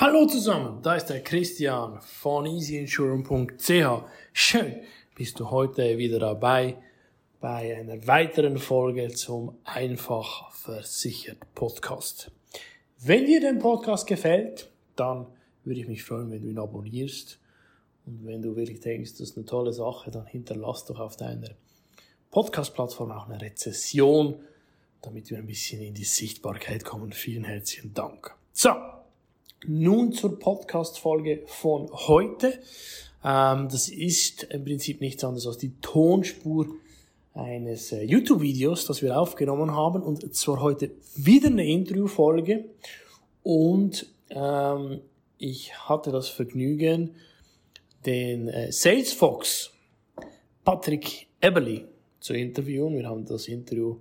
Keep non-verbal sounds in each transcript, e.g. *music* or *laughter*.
Hallo zusammen, da ist der Christian von easyinsurance.ch. Schön, bist du heute wieder dabei bei einer weiteren Folge zum Einfach versichert Podcast. Wenn dir der Podcast gefällt, dann würde ich mich freuen, wenn du ihn abonnierst. Und wenn du wirklich denkst, das ist eine tolle Sache, dann hinterlass doch auf deiner Podcast-Plattform auch eine Rezession, damit wir ein bisschen in die Sichtbarkeit kommen. Vielen herzlichen Dank. So, nun zur Podcast-Folge von heute. Ähm, das ist im Prinzip nichts anderes als die Tonspur eines äh, YouTube-Videos, das wir aufgenommen haben. Und zwar heute wieder eine Interview-Folge. Und ähm, ich hatte das Vergnügen, den äh, Sales Fox Patrick Eberly zu interviewen. Wir haben das Interview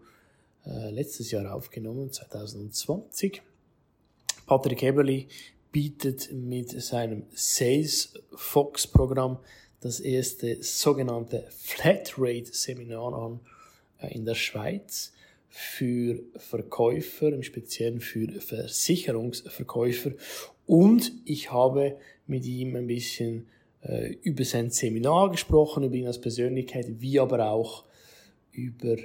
äh, letztes Jahr aufgenommen, 2020. Patrick Eberly bietet mit seinem Sales Fox Programm das erste sogenannte Flatrate Seminar an äh, in der Schweiz für Verkäufer, im Speziellen für Versicherungsverkäufer. Und ich habe mit ihm ein bisschen äh, über sein Seminar gesprochen, über ihn als Persönlichkeit, wie aber auch über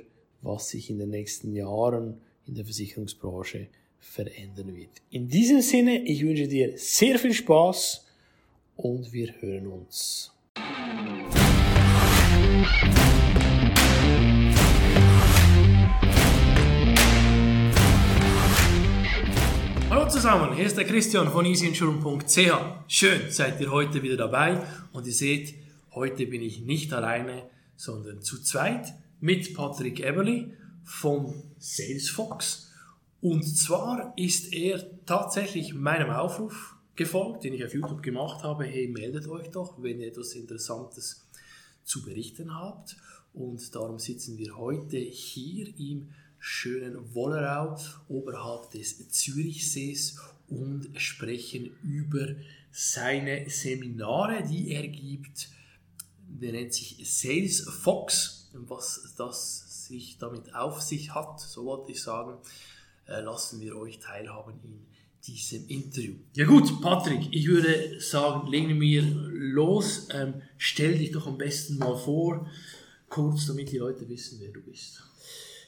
was sich in den nächsten Jahren in der Versicherungsbranche verändern wird. In diesem Sinne, ich wünsche dir sehr viel Spaß und wir hören uns. Hallo zusammen, hier ist der Christian von easyinsurance.ch. Schön, seid ihr heute wieder dabei und ihr seht, heute bin ich nicht alleine, sondern zu zweit mit Patrick Eberly von Salesfox. Und zwar ist er tatsächlich meinem Aufruf gefolgt, den ich auf YouTube gemacht habe. Hey, meldet euch doch, wenn ihr etwas Interessantes zu berichten habt. Und darum sitzen wir heute hier im schönen Wollerau oberhalb des Zürichsees und sprechen über seine Seminare, die er gibt. Der nennt sich Sales Fox. Was das sich damit auf sich hat, so wollte ich sagen, äh, lassen wir euch teilhaben in diesem Interview. Ja gut, Patrick, ich würde sagen, legen wir los. Ähm, stell dich doch am besten mal vor, kurz, damit die Leute wissen, wer du bist.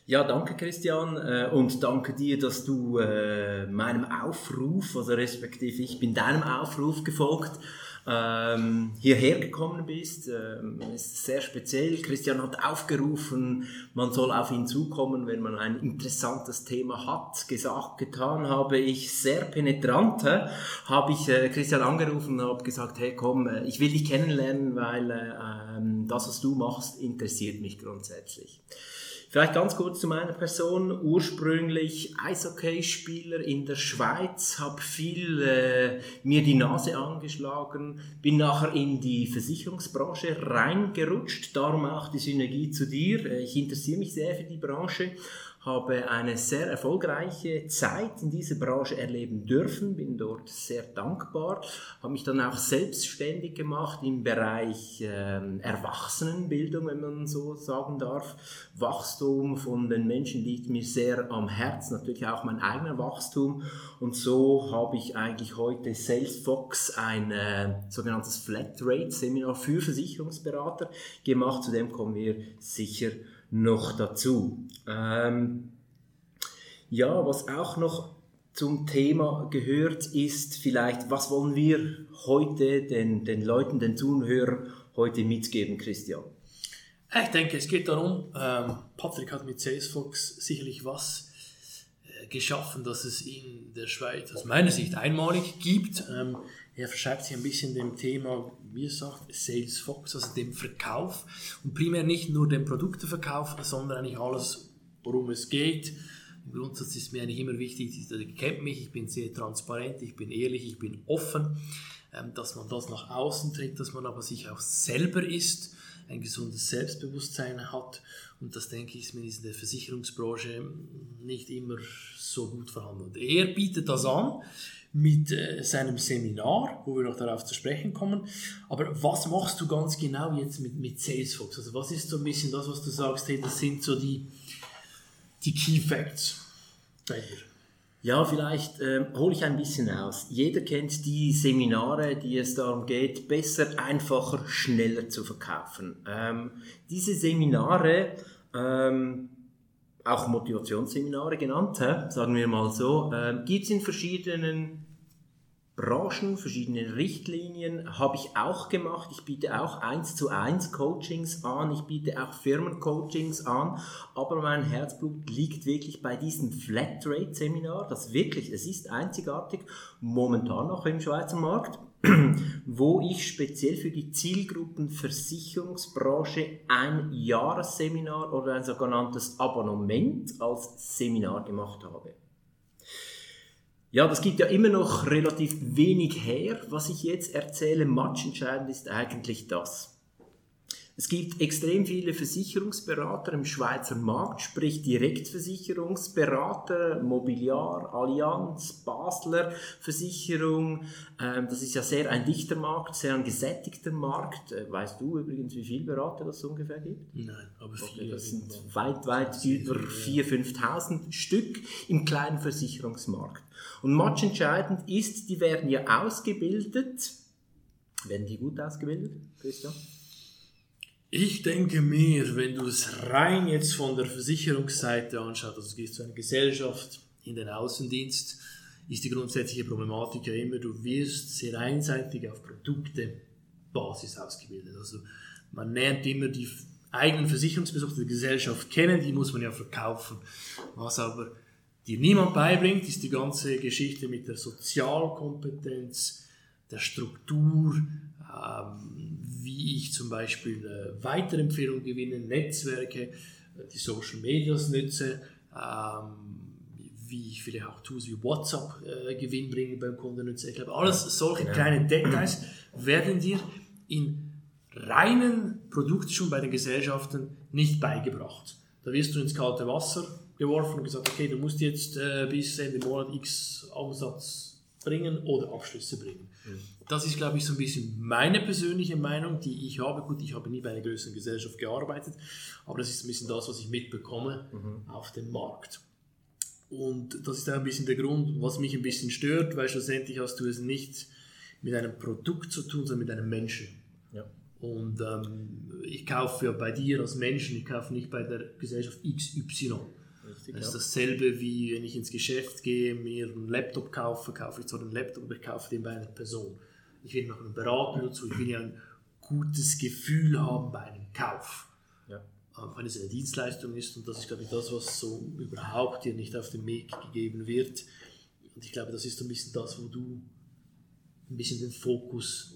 Ja, danke Christian äh, und danke dir, dass du äh, meinem Aufruf, also respektive ich bin deinem Aufruf gefolgt ähm, hierher gekommen bist. Ähm, ist sehr speziell. Christian hat aufgerufen, man soll auf ihn zukommen, wenn man ein interessantes Thema hat. Gesagt, getan habe ich sehr penetrant. Habe ich äh, Christian angerufen und habe gesagt, hey komm, äh, ich will dich kennenlernen, weil äh, ähm, das, was du machst, interessiert mich grundsätzlich. Vielleicht ganz kurz zu meiner Person. Ursprünglich Eishockeyspieler in der Schweiz, habe viel äh, mir die Nase angeschlagen, bin nachher in die Versicherungsbranche reingerutscht, darum auch die Synergie zu dir. Äh, ich interessiere mich sehr für die Branche habe eine sehr erfolgreiche Zeit in dieser Branche erleben dürfen, bin dort sehr dankbar, habe mich dann auch selbstständig gemacht im Bereich äh, Erwachsenenbildung, wenn man so sagen darf. Wachstum von den Menschen liegt mir sehr am Herzen, natürlich auch mein eigener Wachstum und so habe ich eigentlich heute Salesfox ein äh, sogenanntes Flatrate Seminar für Versicherungsberater gemacht, zu dem kommen wir sicher noch dazu. Ähm, ja, was auch noch zum Thema gehört, ist vielleicht, was wollen wir heute den, den Leuten, den Zuhörern heute mitgeben, Christian? Ich denke, es geht darum, ähm, Patrick hat mit Salesforce sicherlich was geschaffen, dass es in der Schweiz aus meiner Sicht einmalig gibt. Ähm, er verschreibt sich ein bisschen dem Thema, wie er sagt, Sales Fox, also dem Verkauf. Und primär nicht nur dem Produkteverkauf, sondern eigentlich alles, worum es geht. Im Grundsatz ist mir eigentlich immer wichtig, ihr kennt mich, ich bin sehr transparent, ich bin ehrlich, ich bin offen, ähm, dass man das nach außen trägt, dass man aber sich auch selber ist, ein gesundes Selbstbewusstsein hat. Und das, denke ich, ist mir in der Versicherungsbranche nicht immer so gut vorhanden. Er bietet das an mit äh, seinem Seminar, wo wir noch darauf zu sprechen kommen. Aber was machst du ganz genau jetzt mit, mit Salesforce? Also was ist so ein bisschen das, was du sagst, hey, das sind so die, die Key Facts bei dir? Ja, vielleicht äh, hole ich ein bisschen aus. Jeder kennt die Seminare, die es darum geht, besser, einfacher, schneller zu verkaufen. Ähm, diese Seminare, ähm, auch Motivationsseminare genannt, sagen wir mal so, äh, gibt es in verschiedenen Branchen, verschiedene Richtlinien habe ich auch gemacht. Ich biete auch eins zu eins Coachings an, ich biete auch Firmencoachings an, aber mein Herzblut liegt wirklich bei diesem Flatrate Seminar, das wirklich, es ist einzigartig, momentan noch im Schweizer Markt, *clears throat* wo ich speziell für die Zielgruppenversicherungsbranche ein Jahresseminar oder ein sogenanntes Abonnement als Seminar gemacht habe. Ja, das gibt ja immer noch relativ wenig her. Was ich jetzt erzähle, matchentscheidend ist eigentlich das. Es gibt extrem viele Versicherungsberater im Schweizer Markt, sprich Direktversicherungsberater, Mobiliar, Allianz, Basler Versicherung. Ähm, das ist ja sehr ein dichter Markt, sehr ein gesättigter Markt. Äh, weißt du übrigens, wie viele Berater das ungefähr gibt? Nein, aber okay, viele. Das sind weit, weit über 4.000, 5.000 Stück im kleinen Versicherungsmarkt. Und matchentscheidend ist, die werden ja ausgebildet. Werden die gut ausgebildet, Christian? Ich denke mir, wenn du es rein jetzt von der Versicherungsseite anschaust, also du gehst zu einer Gesellschaft in den Außendienst, ist die grundsätzliche Problematik ja immer, du wirst sehr einseitig auf Produktebasis ausgebildet. Also man lernt immer die eigenen Versicherungsbesucher der Gesellschaft kennen, die muss man ja verkaufen. Was aber dir niemand beibringt, ist die ganze Geschichte mit der Sozialkompetenz, der Struktur, ähm, wie ich zum Beispiel äh, Weiterempfehlungen gewinne, Netzwerke, äh, die Social Medias nutze, ähm, wie ich vielleicht auch Tools wie WhatsApp äh, Gewinn bringe beim Kunden nutze. Ich glaube, alles solche genau. kleine Details werden dir in reinen Produkten schon bei den Gesellschaften nicht beigebracht. Da wirst du ins kalte Wasser geworfen und gesagt, okay, du musst jetzt äh, bis Ende Monat X Umsatz bringen oder Abschlüsse bringen. Das ist, glaube ich, so ein bisschen meine persönliche Meinung, die ich habe. Gut, ich habe nie bei einer größeren Gesellschaft gearbeitet, aber das ist ein bisschen das, was ich mitbekomme mhm. auf dem Markt. Und das ist auch ein bisschen der Grund, was mich ein bisschen stört, weil schlussendlich hast du es nicht mit einem Produkt zu tun, sondern mit einem Menschen. Ja. Und ähm, ich kaufe ja bei dir als Menschen, ich kaufe nicht bei der Gesellschaft XY. Richtig, das ist dasselbe wie wenn ich ins Geschäft gehe, mir einen Laptop kaufe, kaufe ich zwar einen Laptop, aber ich kaufe den bei einer Person. Ich will noch einen Berater dazu, ich will ja ein gutes Gefühl haben bei einem Kauf. Ja. Wenn es eine Dienstleistung ist und das ist, glaube ich, das, was so überhaupt dir nicht auf den Weg gegeben wird. Und ich glaube, das ist ein bisschen das, wo du ein bisschen den Fokus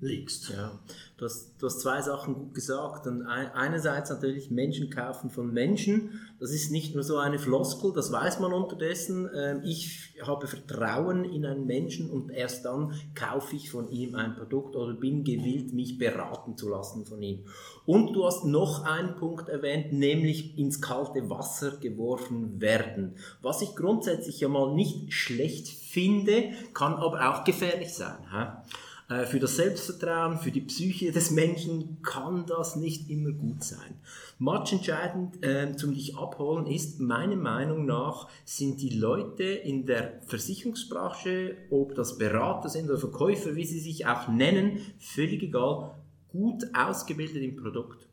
legst. Ja, du hast, du hast zwei Sachen gut gesagt. Und einerseits natürlich Menschen kaufen von Menschen. Das ist nicht nur so eine Floskel, das weiß man unterdessen. Ähm, ich habe Vertrauen in einen Menschen und erst dann kaufe ich von ihm ein Produkt oder bin gewillt, mich beraten zu lassen von ihm. Und du hast noch einen Punkt erwähnt, nämlich ins kalte Wasser geworfen werden. Was ich grundsätzlich ja mal nicht schlecht finde, kann aber auch gefährlich sein. Äh, für das Selbstvertrauen, für die Psyche des Menschen kann das nicht immer gut sein. Matchentscheidend äh, zum dich abholen ist, meiner Meinung nach, sind die Leute in der Versicherungsbranche, ob das Berater sind oder Verkäufer, wie sie sich auch nennen, völlig egal, gut ausgebildet im Produkt.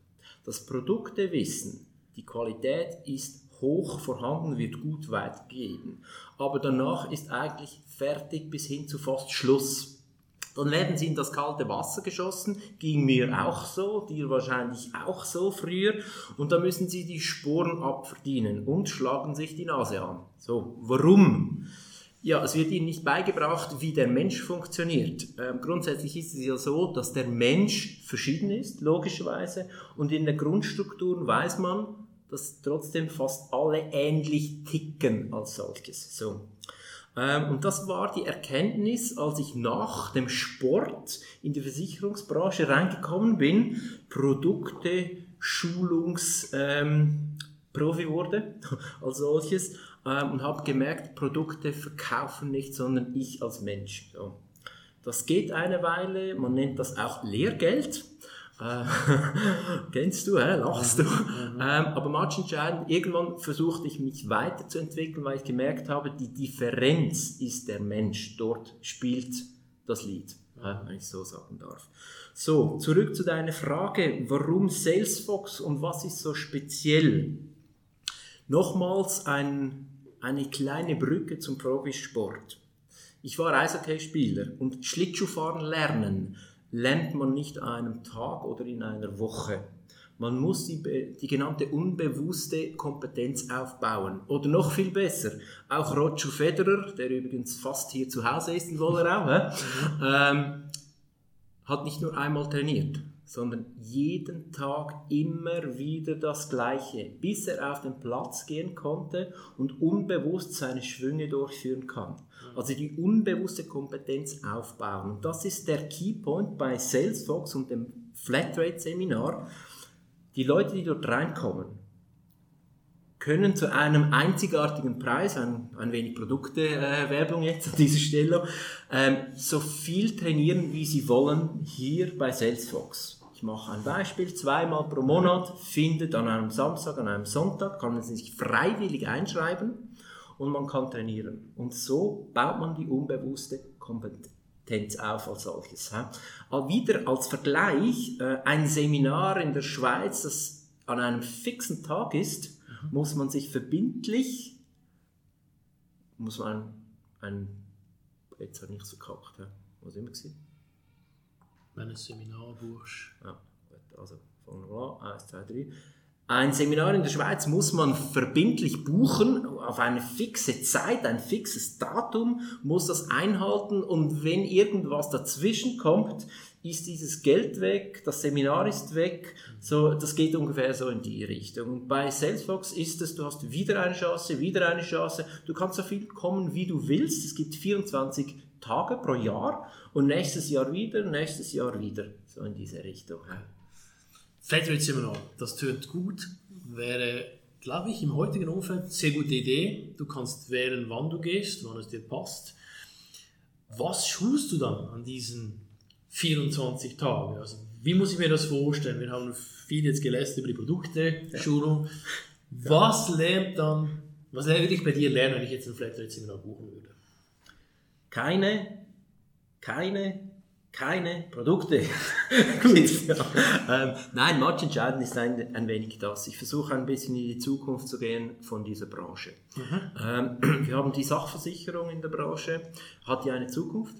Das Produktewissen, die Qualität ist hoch vorhanden, wird gut weitergegeben. Aber danach ist eigentlich fertig bis hin zu fast Schluss. Dann werden sie in das kalte Wasser geschossen, ging mir auch so, dir wahrscheinlich auch so früher. Und da müssen sie die Sporen abverdienen und schlagen sich die Nase an. So, warum? Ja, es wird ihnen nicht beigebracht, wie der Mensch funktioniert. Ähm, grundsätzlich ist es ja so, dass der Mensch verschieden ist, logischerweise, und in der Grundstruktur weiß man, dass trotzdem fast alle ähnlich ticken als solches. So. Ähm, und das war die Erkenntnis, als ich nach dem Sport in die Versicherungsbranche reingekommen bin, Produkte, Schulungsprofi ähm, wurde *laughs* als solches ähm, und habe gemerkt, Produkte verkaufen nicht, sondern ich als Mensch. So. Das geht eine Weile, man nennt das auch Lehrgeld. Äh, *laughs* kennst du, hä? lachst du. Mhm. *laughs* Ähm, aber matchentscheidend, irgendwann versuchte ich mich weiterzuentwickeln, weil ich gemerkt habe, die Differenz ist der Mensch. Dort spielt das Lied, äh, wenn ich so sagen darf. So, zurück zu deiner Frage, warum Salesforce und was ist so speziell? Nochmals ein, eine kleine Brücke zum Profisport. Ich war Eishockeyspieler und Schlittschuhfahren lernen lernt man nicht an einem Tag oder in einer Woche. Man muss die, die genannte unbewusste Kompetenz aufbauen. Oder noch viel besser, auch Roger Federer, der übrigens fast hier zu Hause ist in Wollerau, ähm, hat nicht nur einmal trainiert, sondern jeden Tag immer wieder das Gleiche, bis er auf den Platz gehen konnte und unbewusst seine Schwünge durchführen kann. Also die unbewusste Kompetenz aufbauen. Das ist der Keypoint bei Salesforce und dem Flatrate-Seminar. Die Leute, die dort reinkommen, können zu einem einzigartigen Preis, ein, ein wenig Produktewerbung äh, jetzt an dieser Stelle, ähm, so viel trainieren, wie sie wollen, hier bei Salesforce. Ich mache ein Beispiel, zweimal pro Monat findet an einem Samstag, an einem Sonntag, kann man sich freiwillig einschreiben und man kann trainieren. Und so baut man die unbewusste Kompetenz auf als solches. Aber wieder als Vergleich, äh, ein Seminar in der Schweiz, das an einem fixen Tag ist, mhm. muss man sich verbindlich, muss man ein, jetzt habe ich so gekackt, was immer gesehen? Wenn ein Seminar buchst. Ja, also fangen wir an, 1, 2, 3 ein Seminar in der Schweiz muss man verbindlich buchen, auf eine fixe Zeit, ein fixes Datum, muss das einhalten und wenn irgendwas dazwischen kommt, ist dieses Geld weg, das Seminar ist weg, so, das geht ungefähr so in die Richtung. Und bei Salesforce ist es, du hast wieder eine Chance, wieder eine Chance, du kannst so viel kommen, wie du willst, es gibt 24 Tage pro Jahr und nächstes Jahr wieder, nächstes Jahr wieder, so in diese Richtung. Flatrate-Seminar, das tönt gut, wäre, glaube ich, im heutigen Umfeld eine sehr gute Idee. Du kannst wählen, wann du gehst, wann es dir passt. Was schulst du dann an diesen 24 Tagen? Also, wie muss ich mir das vorstellen? Wir haben viel jetzt gelästert über die Produkte, ja. Schulung. Was lernt dann, was würde ich bei dir lernen, wenn ich jetzt ein Flatrate-Seminar buchen würde? Keine, keine keine Produkte. *laughs* Gut. Ja. Ähm, nein, entscheidend ist ein, ein wenig das. Ich versuche ein bisschen in die Zukunft zu gehen von dieser Branche. Mhm. Ähm, *clears throat* wir haben die Sachversicherung in der Branche. Hat die eine Zukunft?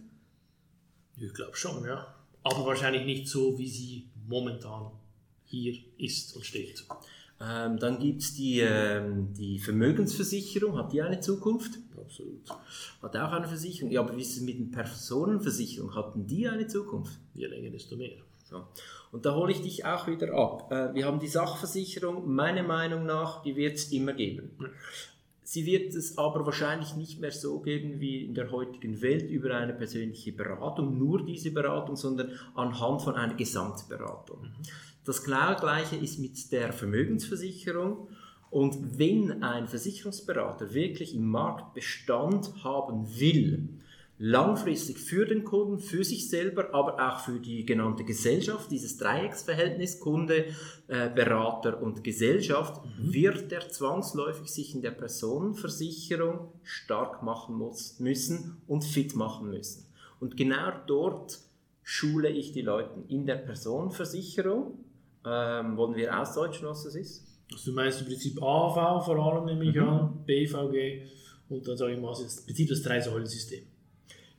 Ich glaube schon, ja. Aber wahrscheinlich nicht so, wie sie momentan hier ist und steht. Ähm, dann gibt es die, ähm, die Vermögensversicherung, hat die eine Zukunft? Absolut. Hat auch eine Versicherung. Ja, aber wie ist es mit den Personenversicherungen? Hatten die eine Zukunft? Je länger, desto mehr. So. Und da hole ich dich auch wieder ab. Äh, wir haben die Sachversicherung, meiner Meinung nach, die wird es immer geben. Sie wird es aber wahrscheinlich nicht mehr so geben wie in der heutigen Welt über eine persönliche Beratung, nur diese Beratung, sondern anhand von einer Gesamtberatung. Mhm. Das genau gleiche ist mit der Vermögensversicherung. Und wenn ein Versicherungsberater wirklich im Markt Bestand haben will, langfristig für den Kunden, für sich selber, aber auch für die genannte Gesellschaft, dieses Dreiecksverhältnis Kunde, äh, Berater und Gesellschaft, mhm. wird er zwangsläufig sich in der Personenversicherung stark machen muss, müssen und fit machen müssen. Und genau dort schule ich die Leute in der Personenversicherung ähm, wollen wir ausdeutschen, was das ist? Also du meinst im Prinzip AV vor allem, nehme ich mhm. an, BVG und dann sage ich mal, das Prinzip das Drei-Säulen-System.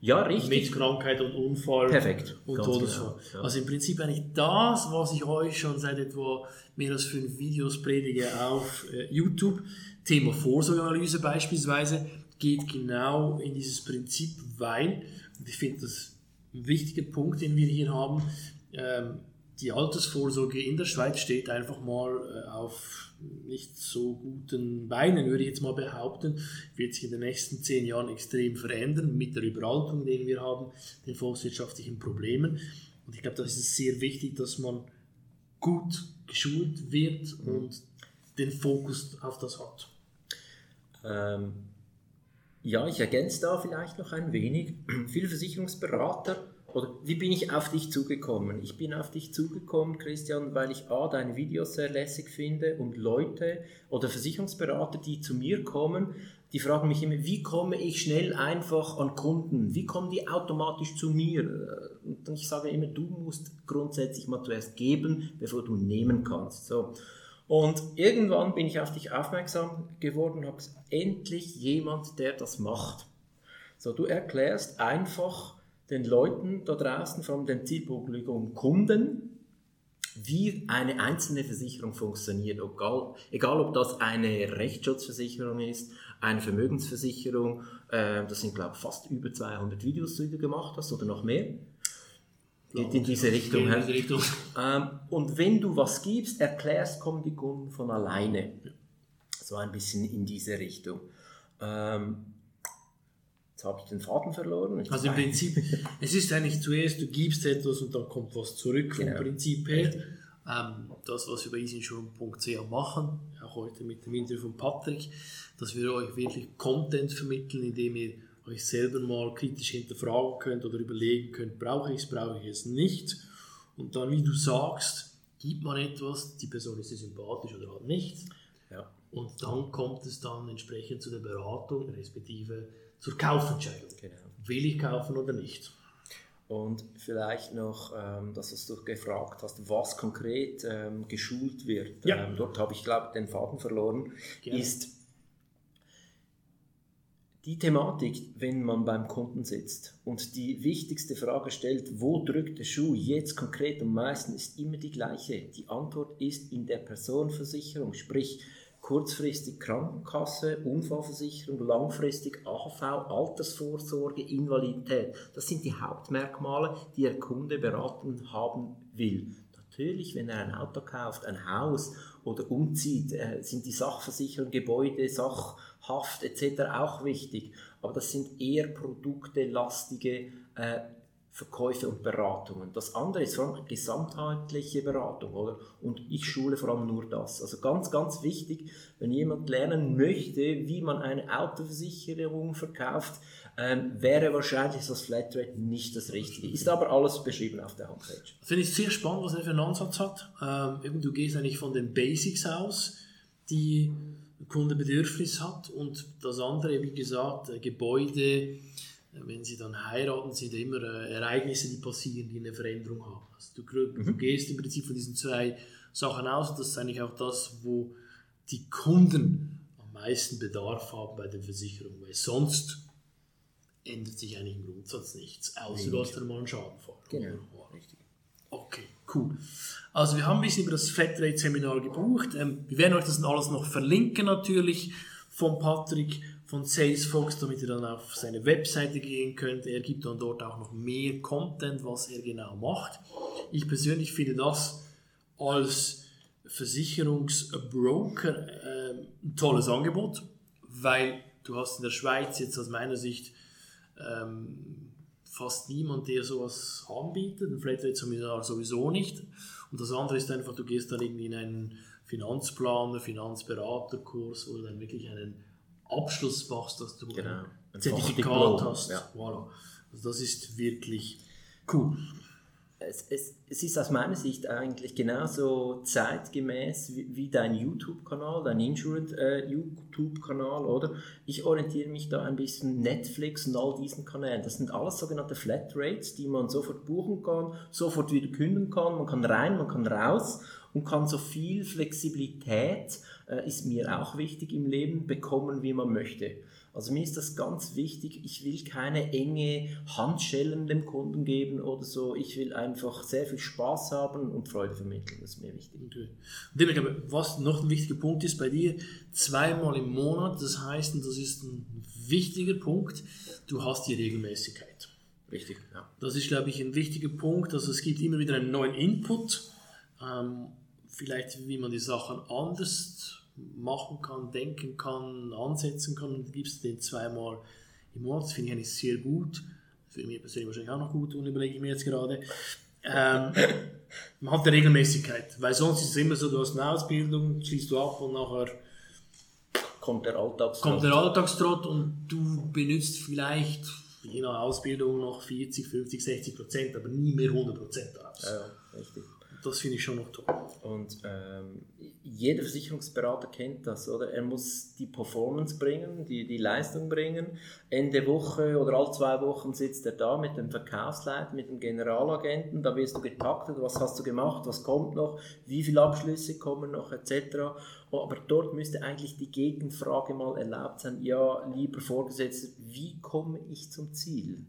Ja, richtig. Mit Krankheit und Unfall Perfekt. und Todesfall. Genau. Ja. Also im Prinzip eigentlich das, was ich euch schon seit etwa mehr als fünf Videos predige auf äh, YouTube, Thema Vorsorgeanalyse beispielsweise, geht genau in dieses Prinzip, weil, und ich finde das ein wichtiger Punkt, den wir hier haben, ähm, die Altersvorsorge in der Schweiz steht einfach mal äh, auf nicht so guten Beinen, würde ich jetzt mal behaupten, wird sich in den nächsten zehn Jahren extrem verändern mit der Überaltung, den wir haben, den volkswirtschaftlichen Problemen. Und ich glaube, da ist es sehr wichtig, dass man gut geschult wird und den Fokus auf das hat. Ähm, ja, ich ergänze da vielleicht noch ein wenig. *clears throat* Viele Versicherungsberater oder wie bin ich auf dich zugekommen? Ich bin auf dich zugekommen, Christian, weil ich A, deine Videos sehr lässig finde und Leute oder Versicherungsberater, die zu mir kommen, die fragen mich immer, wie komme ich schnell einfach an Kunden? Wie kommen die automatisch zu mir? Und ich sage immer, du musst grundsätzlich mal zuerst geben, bevor du nehmen kannst. So. Und irgendwann bin ich auf dich aufmerksam geworden und habe endlich jemand, der das macht. So, du erklärst einfach den Leuten da draußen, vor allem den zielpublikum Kunden, wie eine einzelne Versicherung funktioniert. Egal, egal ob das eine Rechtsschutzversicherung ist, eine Vermögensversicherung. Äh, das sind, glaube ich, fast über 200 Videos, die du gemacht hast oder noch mehr. Geht in diese Richtung. In diese Richtung. Ähm, und wenn du was gibst, erklärst, kommen die Kunden von alleine. So ein bisschen in diese Richtung. Ähm, Jetzt habe ich den Faden verloren. Ich also im Prinzip, es ist eigentlich zuerst, du gibst etwas und dann kommt was zurück vom genau. Prinzip her. Ähm, das, was wir bei easyinsurance.ch machen, auch heute mit dem Interview von Patrick, dass wir euch wirklich Content vermitteln, indem ihr euch selber mal kritisch hinterfragen könnt oder überlegen könnt, brauche ich es, brauche ich es nicht. Und dann, wie du sagst, gibt man etwas, die Person ist sympathisch oder halt nicht. Ja. Und dann kommt es dann entsprechend zu der Beratung, respektive zur Kaufentscheidung. Genau. Will ich kaufen oder nicht? Und vielleicht noch, ähm, dass du gefragt hast, was konkret ähm, geschult wird. Ja. Ähm, dort habe ich, glaube den Faden verloren. Gerne. Ist die Thematik, wenn man beim Kunden sitzt und die wichtigste Frage stellt, wo drückt der Schuh jetzt konkret am meisten, ist immer die gleiche. Die Antwort ist in der Personenversicherung, sprich kurzfristig Krankenkasse, Unfallversicherung, langfristig AHV, Altersvorsorge, Invalidität. Das sind die Hauptmerkmale, die der Kunde beraten haben will. Natürlich, wenn er ein Auto kauft, ein Haus oder umzieht, äh, sind die Sachversicherungen, Gebäude, Sachhaft etc. auch wichtig. Aber das sind eher produktelastige äh, Verkäufe und Beratungen. Das andere ist vor allem gesamtheitliche Beratung, oder? Und ich schule vor allem nur das. Also ganz, ganz wichtig, wenn jemand lernen möchte, wie man eine Autoversicherung verkauft, ähm, wäre wahrscheinlich das Flatrate nicht das Richtige. Ist aber alles beschrieben auf der Homepage. Finde ich sehr spannend, was er für einen Ansatz hat. Ähm, du gehst eigentlich von den Basics aus, die Kunde Bedürfnis hat und das andere, wie gesagt, Gebäude, wenn sie dann heiraten, sind immer äh, Ereignisse, die passieren, die eine Veränderung haben. Also du, du mhm. gehst im Prinzip von diesen zwei Sachen aus und das ist eigentlich auch das, wo die Kunden am meisten Bedarf haben bei der Versicherung, weil sonst ändert sich eigentlich im Grundsatz nichts, außer du hast dann mal einen Schadenfall. Genau, richtig. Okay, cool. Also wir haben ein bisschen über das Flatrate-Seminar gebucht. Ähm, wir werden euch das alles noch verlinken natürlich von Patrick von Salesforce, damit ihr dann auf seine Webseite gehen könnt. Er gibt dann dort auch noch mehr Content, was er genau macht. Ich persönlich finde das als Versicherungsbroker äh, ein tolles Angebot, weil du hast in der Schweiz jetzt aus meiner Sicht ähm, fast niemand, der sowas anbietet. Ein Flatrate-Seminar sowieso nicht. Und das andere ist einfach, du gehst dann irgendwie in einen Finanzplaner, Finanzberaterkurs, du dann wirklich einen Abschluss machst, dass du genau. ein Zertifikat hast. Ja. Voilà. Also das ist wirklich cool. Es, es, es, ist aus meiner Sicht eigentlich genauso zeitgemäß wie, wie dein YouTube-Kanal, dein Insurance-YouTube-Kanal, äh, oder? Ich orientiere mich da ein bisschen Netflix und all diesen Kanälen. Das sind alles sogenannte Flatrates, die man sofort buchen kann, sofort wieder künden kann. Man kann rein, man kann raus und kann so viel Flexibilität, äh, ist mir auch wichtig im Leben, bekommen, wie man möchte. Also mir ist das ganz wichtig. Ich will keine enge Handschellen dem Kunden geben oder so. Ich will einfach sehr viel Spaß haben und Freude vermitteln. Das ist mir wichtig. Okay. Und ich glaube, was noch ein wichtiger Punkt ist bei dir, zweimal im Monat, das heißt, und das ist ein wichtiger Punkt, du hast die Regelmäßigkeit. Richtig, ja. Das ist, glaube ich, ein wichtiger Punkt. Also es gibt immer wieder einen neuen Input ähm, vielleicht wie man die Sachen anders machen kann, denken kann, ansetzen kann und gibst den zweimal im Monat. Das finde ich eigentlich sehr gut. Für mich persönlich wahrscheinlich auch noch gut und überlege ich mir jetzt gerade. Ähm, *laughs* man hat eine Regelmäßigkeit, weil sonst ist es immer so, du hast eine Ausbildung, schließt du ab und nachher kommt der Alltagstrott. Kommt der Alltagstrott und du benutzt vielleicht je nach Ausbildung noch 40, 50, 60 Prozent, aber nie mehr 100 Prozent daraus. Ja, richtig. Das finde ich schon noch toll. Und ähm, jeder Versicherungsberater kennt das, oder? Er muss die Performance bringen, die, die Leistung bringen. Ende Woche oder alle zwei Wochen sitzt er da mit dem Verkaufsleiter, mit dem Generalagenten, da wirst du getaktet, was hast du gemacht, was kommt noch, wie viele Abschlüsse kommen noch, etc. Aber dort müsste eigentlich die Gegenfrage mal erlaubt sein, ja, lieber Vorgesetzter, wie komme ich zum Ziel?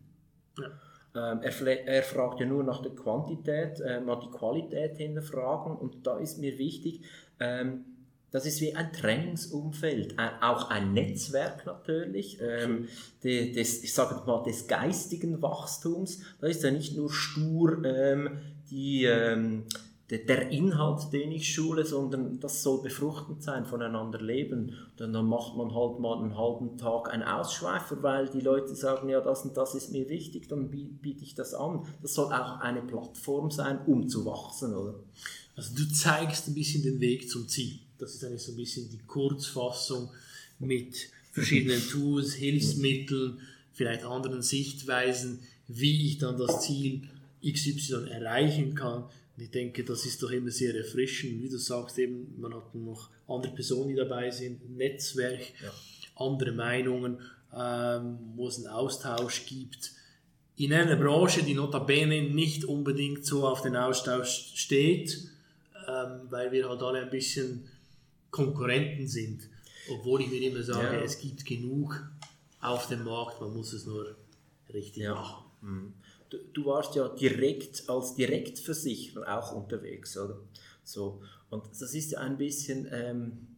Ja. Ähm, er, er, fragt ja nur nach der Quantität, äh, mal die Qualität hinterfragen und da ist mir wichtig, ähm, das ist wie ein Trainingsumfeld, ein, auch ein Netzwerk natürlich, ähm, de, des, ich sage mal, des geistigen Wachstums. Da ist ja nicht nur stur ähm, die ähm, der Inhalt, den ich schule, sondern das soll befruchtend sein, voneinander leben. Dann macht man halt mal einen halben Tag einen Ausschweifer, weil die Leute sagen, ja, das und das ist mir wichtig, dann biete ich das an. Das soll auch eine Plattform sein, um zu wachsen, oder? Also du zeigst ein bisschen den Weg zum Ziel. Das ist eigentlich so ein bisschen die Kurzfassung mit verschiedenen *laughs* Tools, Hilfsmitteln, vielleicht anderen Sichtweisen, wie ich dann das Ziel XY erreichen kann ich denke, das ist doch immer sehr erfrischend. Wie du sagst, eben, man hat noch andere Personen, die dabei sind, Netzwerk, ja. andere Meinungen, ähm, wo es einen Austausch gibt. In einer Branche, die notabene nicht unbedingt so auf den Austausch steht, ähm, weil wir halt alle ein bisschen Konkurrenten sind. Obwohl ich mir immer sage, ja. es gibt genug auf dem Markt, man muss es nur richtig ja. machen. Mhm du, du warst ja direkt als Direktversicherer auch unterwegs, oder? So. Und das ist ja ein bisschen, ähm,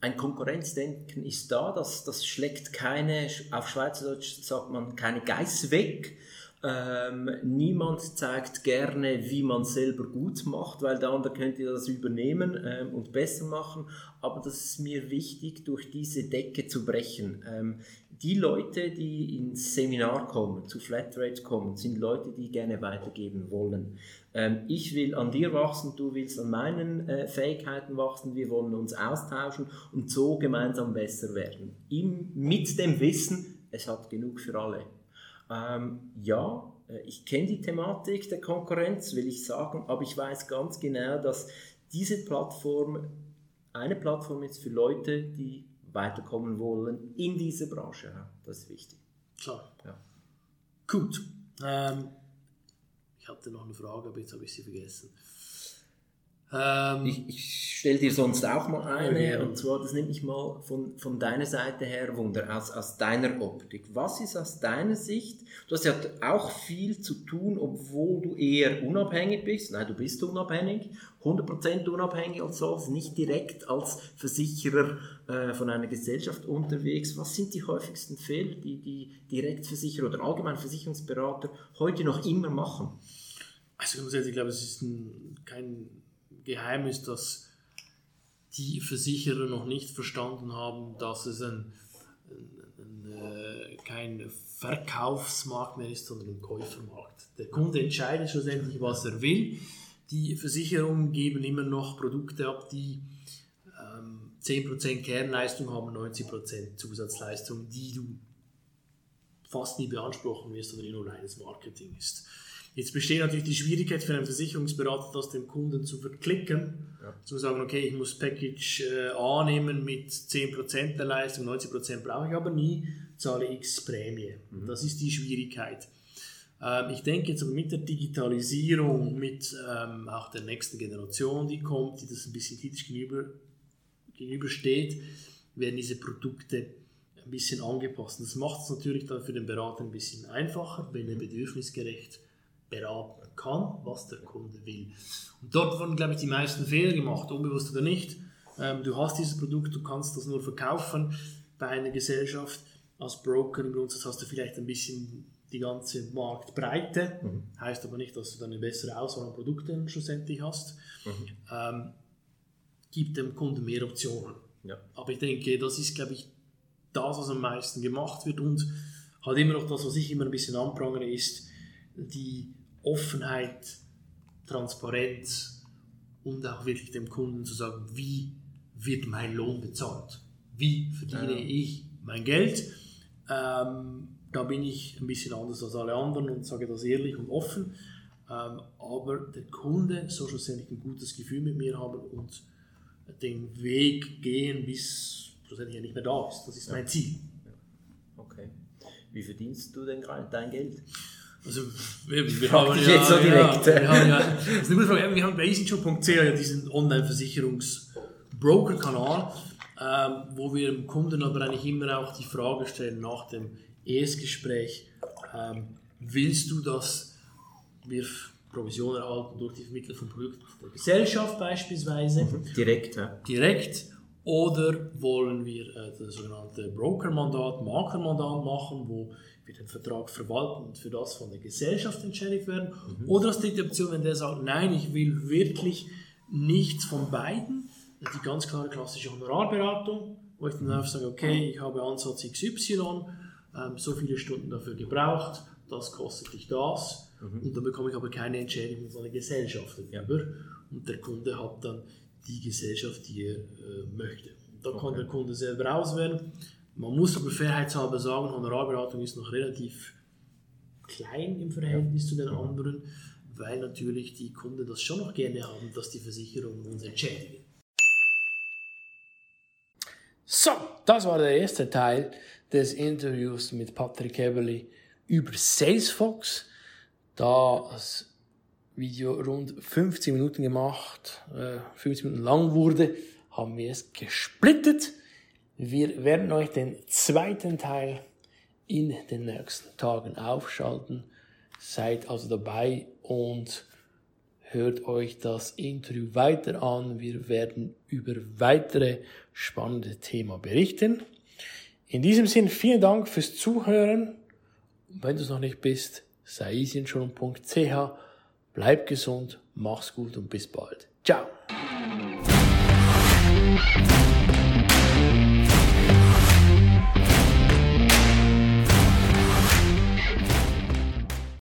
ein Konkurrenzdenken ist da, das, das schlägt keine, auf Schweizerdeutsch sagt man, keine Geiß weg. Ähm, niemand zeigt gerne, wie man selber gut macht, weil der andere könnte das übernehmen ähm, und besser machen. Aber das ist mir wichtig, durch diese Decke zu brechen. Ähm, die Leute, die ins Seminar kommen, zu Flatrate kommen, sind Leute, die gerne weitergeben wollen. Ähm, ich will an dir wachsen, du willst an meinen äh, Fähigkeiten wachsen, wir wollen uns austauschen und so gemeinsam besser werden. Im, mit dem Wissen, es hat genug für alle. Ähm, ja, äh, ich kenne die Thematik der Konkurrenz, will ich sagen, aber ich weiß ganz genau, dass diese Plattform eine Plattform ist für Leute, die weiterkommen wollen in dieser Branche. Das ist wichtig. Klar. Ja. Gut. Ähm, ich hatte noch eine Frage, aber jetzt habe ich sie vergessen. Ähm, ich, ich stelle dir sonst auch mal eine, ja. und zwar, das nehme ich mal von, von deiner Seite her Wunder, aus, aus deiner Optik. Was ist aus deiner Sicht, du hast ja auch viel zu tun, obwohl du eher unabhängig bist, nein, du bist unabhängig, 100% unabhängig als solches, nicht direkt als Versicherer äh, von einer Gesellschaft unterwegs. Was sind die häufigsten Fehler, die die Direktversicherer oder allgemein Versicherungsberater heute noch immer machen? Also grundsätzlich, ich glaube, es ist ein, kein Geheimnis, dass die Versicherer noch nicht verstanden haben, dass es ein, ein, ein, äh, kein Verkaufsmarkt mehr ist, sondern ein Käufermarkt. Der Kunde entscheidet schlussendlich, was er will. Die Versicherungen geben immer noch Produkte ab, die ähm, 10% Kernleistung haben, 90% Zusatzleistung, die du fast nie beanspruchen wirst die nur reines Marketing ist. Jetzt besteht natürlich die Schwierigkeit für einen Versicherungsberater, das dem Kunden zu verklicken, ja. zu sagen, okay, ich muss Package äh, A nehmen mit 10% der Leistung, 90% brauche ich aber nie, zahle X Prämie. Mhm. Das ist die Schwierigkeit. Ähm, ich denke jetzt aber mit der Digitalisierung, mit ähm, auch der nächsten Generation, die kommt, die das ein bisschen kritisch gegenüber, gegenübersteht, werden diese Produkte ein bisschen angepasst. das macht es natürlich dann für den Berater ein bisschen einfacher, wenn er bedürfnisgerecht beraten kann, was der Kunde will. Und dort wurden, glaube ich, die meisten Fehler gemacht, unbewusst oder nicht. Ähm, du hast dieses Produkt, du kannst das nur verkaufen bei einer Gesellschaft. Als Broker im Grundsatz hast du vielleicht ein bisschen die ganze Marktbreite. Mhm. Heißt aber nicht, dass du dann eine bessere Auswahl an Produkten schlussendlich hast. Mhm. Ähm, gibt dem Kunden mehr Optionen. Ja. Aber ich denke, das ist, glaube ich, das, was am meisten gemacht wird und halt immer noch das, was ich immer ein bisschen anprangere, ist die Offenheit, Transparenz und auch wirklich dem Kunden zu sagen, wie wird mein Lohn bezahlt? Wie verdiene ja. ich mein Geld? Ähm, da bin ich ein bisschen anders als alle anderen und sage das ehrlich und offen. Ähm, aber der Kunde soll schlussendlich ein gutes Gefühl mit mir haben und den Weg gehen, bis schlussendlich er nicht mehr da ist. Das ist mein Ziel. Okay. Wie verdienst du denn dein Geld? Also, wir, wir haben ja, jetzt so direkt. Ja, wir haben ja. Wir haben bei easyshop.ch ja diesen Online-Versicherungs-Broker-Kanal, ähm, wo wir dem Kunden aber eigentlich immer auch die Frage stellen nach dem Erstgespräch, ähm, willst du, dass wir Provision erhalten durch die Vermittlung von Produkten der Gesellschaft beispielsweise? Mhm. Direkt, ja. Direkt. Oder wollen wir äh, das sogenannte Broker-Mandat, Maklermandat machen, wo wir den Vertrag verwalten und für das von der Gesellschaft entschädigt werden? Mhm. Oder als dritte Option, wenn der sagt, nein, ich will wirklich nichts von beiden, die ganz klare klassische Honorarberatung, wo ich dann einfach sage, okay, ich habe Ansatz XY, ähm, so viele Stunden dafür gebraucht, das kostet dich das mhm. und dann bekomme ich aber keine Entschädigung von der Gesellschaft darüber und der Kunde hat dann die Gesellschaft, die er äh, möchte. Da okay. kann der Kunde selber auswählen. Man muss aber fairheitshalber sagen, Honorarberatung ist noch relativ klein im Verhältnis ja. zu den anderen, weil natürlich die Kunden das schon noch gerne haben, dass die Versicherungen uns entschädigen. So, das war der erste Teil des Interviews mit Patrick Eberly über Salesfox. Das Video rund 15 Minuten gemacht, äh, 15 Minuten lang wurde, haben wir es gesplittet. Wir werden euch den zweiten Teil in den nächsten Tagen aufschalten. Seid also dabei und hört euch das Interview weiter an. Wir werden über weitere spannende Themen berichten. In diesem Sinne vielen Dank fürs Zuhören. Wenn du es noch nicht bist, sei Bleib gesund, mach's gut und bis bald. Ciao.